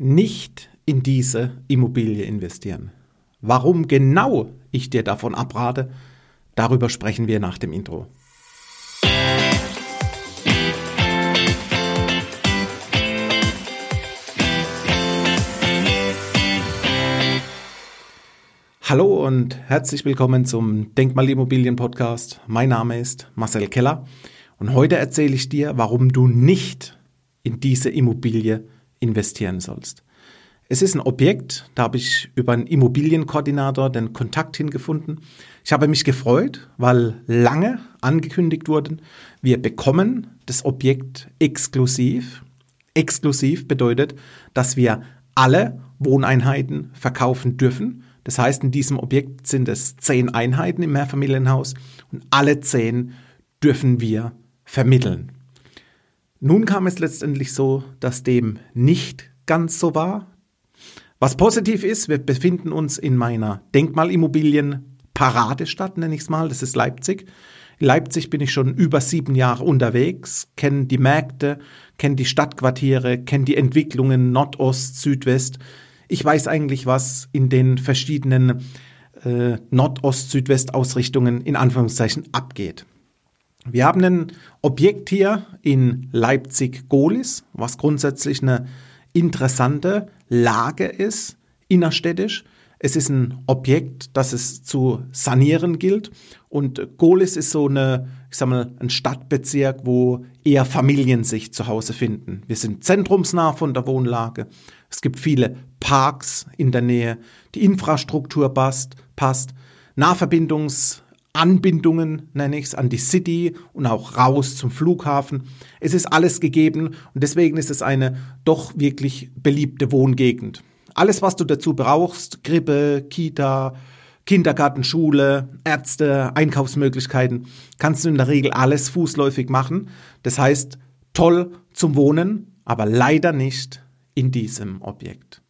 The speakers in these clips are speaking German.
nicht in diese Immobilie investieren. Warum genau ich dir davon abrate, darüber sprechen wir nach dem Intro. Hallo und herzlich willkommen zum Denkmalimmobilien Podcast. Mein Name ist Marcel Keller und heute erzähle ich dir, warum du nicht in diese Immobilie investieren sollst. Es ist ein Objekt, da habe ich über einen Immobilienkoordinator den Kontakt hingefunden. Ich habe mich gefreut, weil lange angekündigt wurde, wir bekommen das Objekt exklusiv. Exklusiv bedeutet, dass wir alle Wohneinheiten verkaufen dürfen das heißt, in diesem Objekt sind es zehn Einheiten im Mehrfamilienhaus und alle zehn dürfen wir vermitteln. Nun kam es letztendlich so, dass dem nicht ganz so war. Was positiv ist, wir befinden uns in meiner Denkmalimmobilien Paradestadt, nenne ich es mal, das ist Leipzig. In Leipzig bin ich schon über sieben Jahre unterwegs, kenne die Märkte, kenne die Stadtquartiere, kenne die Entwicklungen Nordost, Südwest, ich weiß eigentlich, was in den verschiedenen äh, Nordost-Südwest-Ausrichtungen in Anführungszeichen abgeht. Wir haben ein Objekt hier in Leipzig-Gohlis, was grundsätzlich eine interessante Lage ist, innerstädtisch. Es ist ein Objekt, das es zu sanieren gilt. Und Gohlis ist so eine, ich sag mal, ein Stadtbezirk, wo eher Familien sich zu Hause finden. Wir sind zentrumsnah von der Wohnlage. Es gibt viele Parks in der Nähe. Die Infrastruktur passt, passt. Nahverbindungsanbindungen nenne ich es an die City und auch raus zum Flughafen. Es ist alles gegeben und deswegen ist es eine doch wirklich beliebte Wohngegend. Alles, was du dazu brauchst, Grippe, Kita, Kindergarten, Schule, Ärzte, Einkaufsmöglichkeiten, kannst du in der Regel alles fußläufig machen. Das heißt, toll zum Wohnen, aber leider nicht in diesem Objekt.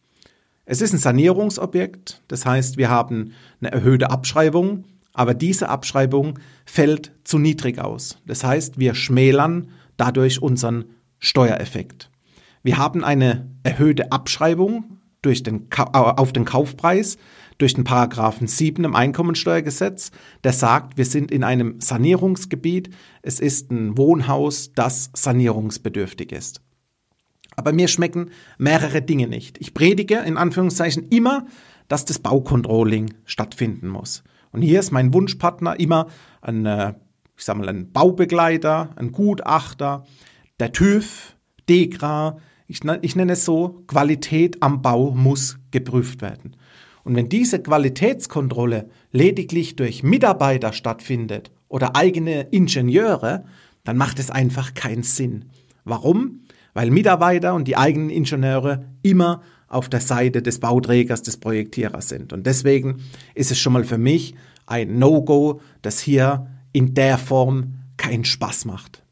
Es ist ein Sanierungsobjekt, das heißt, wir haben eine erhöhte Abschreibung, aber diese Abschreibung fällt zu niedrig aus. Das heißt, wir schmälern dadurch unseren Steuereffekt. Wir haben eine erhöhte Abschreibung durch den, auf den Kaufpreis durch den Paragraphen 7 im Einkommensteuergesetz, der sagt, wir sind in einem Sanierungsgebiet, es ist ein Wohnhaus, das sanierungsbedürftig ist. Aber mir schmecken mehrere Dinge nicht. Ich predige in Anführungszeichen immer, dass das Baucontrolling stattfinden muss. Und hier ist mein Wunschpartner immer ein, äh, ich sag mal, ein Baubegleiter, ein Gutachter, der TÜV, DEGRA, ich, ich nenne es so, Qualität am Bau muss geprüft werden. Und wenn diese Qualitätskontrolle lediglich durch Mitarbeiter stattfindet oder eigene Ingenieure, dann macht es einfach keinen Sinn. Warum? weil Mitarbeiter und die eigenen Ingenieure immer auf der Seite des Bauträgers, des Projektierers sind. Und deswegen ist es schon mal für mich ein No-Go, das hier in der Form keinen Spaß macht.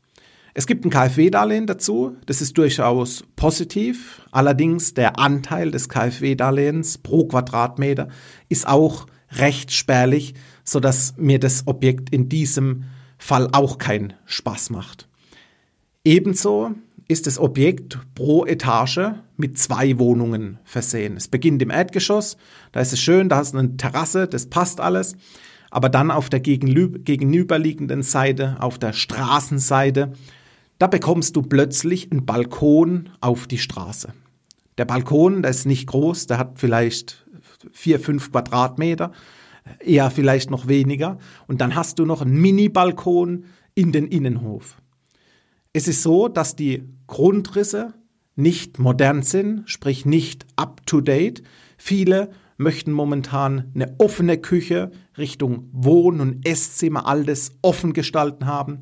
Es gibt ein KfW-Darlehen dazu, das ist durchaus positiv. Allerdings der Anteil des KfW-Darlehens pro Quadratmeter ist auch recht spärlich, sodass mir das Objekt in diesem Fall auch keinen Spaß macht. Ebenso ist das Objekt pro Etage mit zwei Wohnungen versehen. Es beginnt im Erdgeschoss, da ist es schön, da hast du eine Terrasse, das passt alles. Aber dann auf der gegenüberliegenden Seite, auf der Straßenseite, da bekommst du plötzlich einen Balkon auf die Straße. Der Balkon, der ist nicht groß, der hat vielleicht vier, fünf Quadratmeter, eher vielleicht noch weniger. Und dann hast du noch einen Mini-Balkon in den Innenhof. Es ist so, dass die Grundrisse nicht modern sind, sprich nicht up-to-date. Viele möchten momentan eine offene Küche Richtung Wohn- und Esszimmer, alles offen gestalten haben.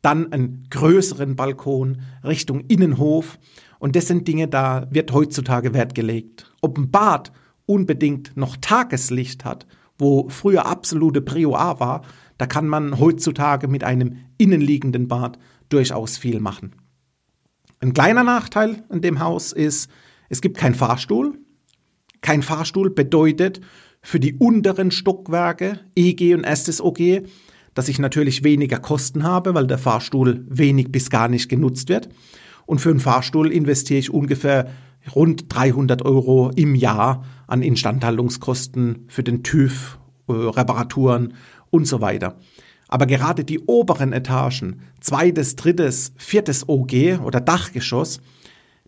Dann einen größeren Balkon Richtung Innenhof. Und das sind Dinge, da wird heutzutage Wert gelegt. Ob ein Bad unbedingt noch Tageslicht hat, wo früher absolute Prio A war, da kann man heutzutage mit einem innenliegenden Bad durchaus viel machen. Ein kleiner Nachteil in dem Haus ist, es gibt keinen Fahrstuhl. Kein Fahrstuhl bedeutet für die unteren Stockwerke EG und erstes OG, dass ich natürlich weniger Kosten habe, weil der Fahrstuhl wenig bis gar nicht genutzt wird. Und für einen Fahrstuhl investiere ich ungefähr rund 300 Euro im Jahr an Instandhaltungskosten für den TÜV, äh, Reparaturen und so weiter. Aber gerade die oberen Etagen, zweites, drittes, viertes OG oder Dachgeschoss,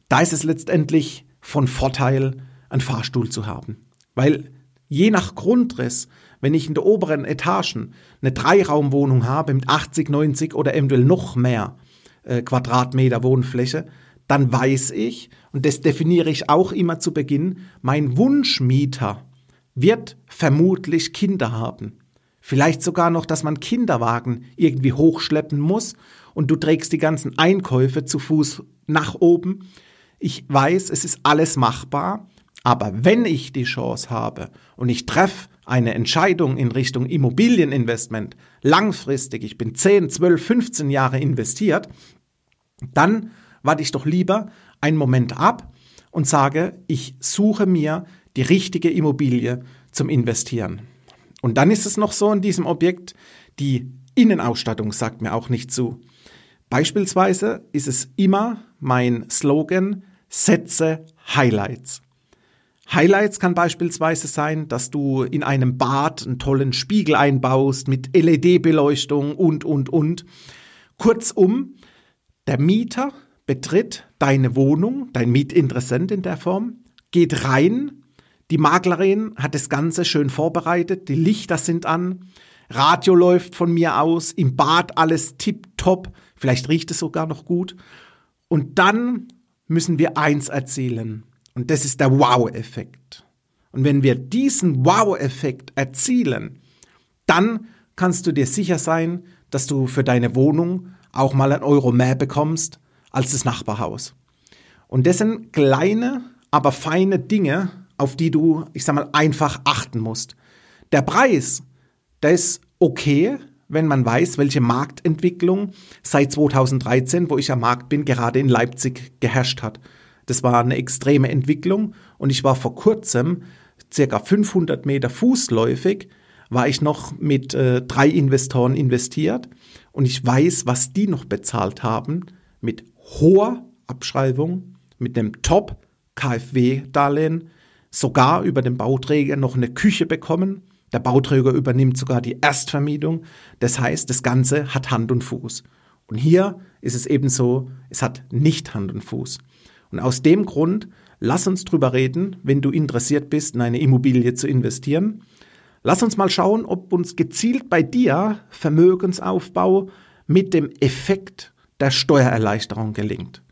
da ist es letztendlich von Vorteil, einen Fahrstuhl zu haben. Weil je nach Grundriss, wenn ich in der oberen Etagen eine Dreiraumwohnung habe mit 80, 90 oder eventuell noch mehr äh, Quadratmeter Wohnfläche, dann weiß ich, und das definiere ich auch immer zu Beginn, mein Wunschmieter wird vermutlich Kinder haben. Vielleicht sogar noch, dass man Kinderwagen irgendwie hochschleppen muss und du trägst die ganzen Einkäufe zu Fuß nach oben. Ich weiß, es ist alles machbar, aber wenn ich die Chance habe und ich treffe eine Entscheidung in Richtung Immobilieninvestment, langfristig, ich bin 10, 12, 15 Jahre investiert, dann warte ich doch lieber einen Moment ab und sage, ich suche mir die richtige Immobilie zum Investieren. Und dann ist es noch so in diesem Objekt, die Innenausstattung sagt mir auch nicht zu. Beispielsweise ist es immer mein Slogan, setze Highlights. Highlights kann beispielsweise sein, dass du in einem Bad einen tollen Spiegel einbaust mit LED-Beleuchtung und, und, und. Kurzum, der Mieter betritt deine Wohnung, dein Mietinteressent in der Form, geht rein, die Maklerin hat das Ganze schön vorbereitet, die Lichter sind an, Radio läuft von mir aus, im Bad alles tipptopp, vielleicht riecht es sogar noch gut. Und dann müssen wir eins erzielen. Und das ist der Wow-Effekt. Und wenn wir diesen Wow-Effekt erzielen, dann kannst du dir sicher sein, dass du für deine Wohnung auch mal ein Euro mehr bekommst als das Nachbarhaus. Und das sind kleine, aber feine Dinge, auf die du, ich sag mal, einfach achten musst. Der Preis, der ist okay, wenn man weiß, welche Marktentwicklung seit 2013, wo ich am Markt bin, gerade in Leipzig geherrscht hat. Das war eine extreme Entwicklung und ich war vor kurzem circa 500 Meter fußläufig, war ich noch mit äh, drei Investoren investiert und ich weiß, was die noch bezahlt haben mit hoher Abschreibung, mit einem Top KfW-Darlehen, sogar über den Bauträger noch eine Küche bekommen. Der Bauträger übernimmt sogar die Erstvermietung. Das heißt, das Ganze hat Hand und Fuß. Und hier ist es eben so, es hat nicht Hand und Fuß. Und aus dem Grund, lass uns drüber reden, wenn du interessiert bist, in eine Immobilie zu investieren. Lass uns mal schauen, ob uns gezielt bei dir Vermögensaufbau mit dem Effekt der Steuererleichterung gelingt.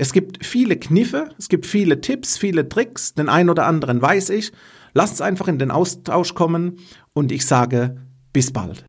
Es gibt viele Kniffe, es gibt viele Tipps, viele Tricks, den einen oder anderen weiß ich. Lasst uns einfach in den Austausch kommen und ich sage bis bald.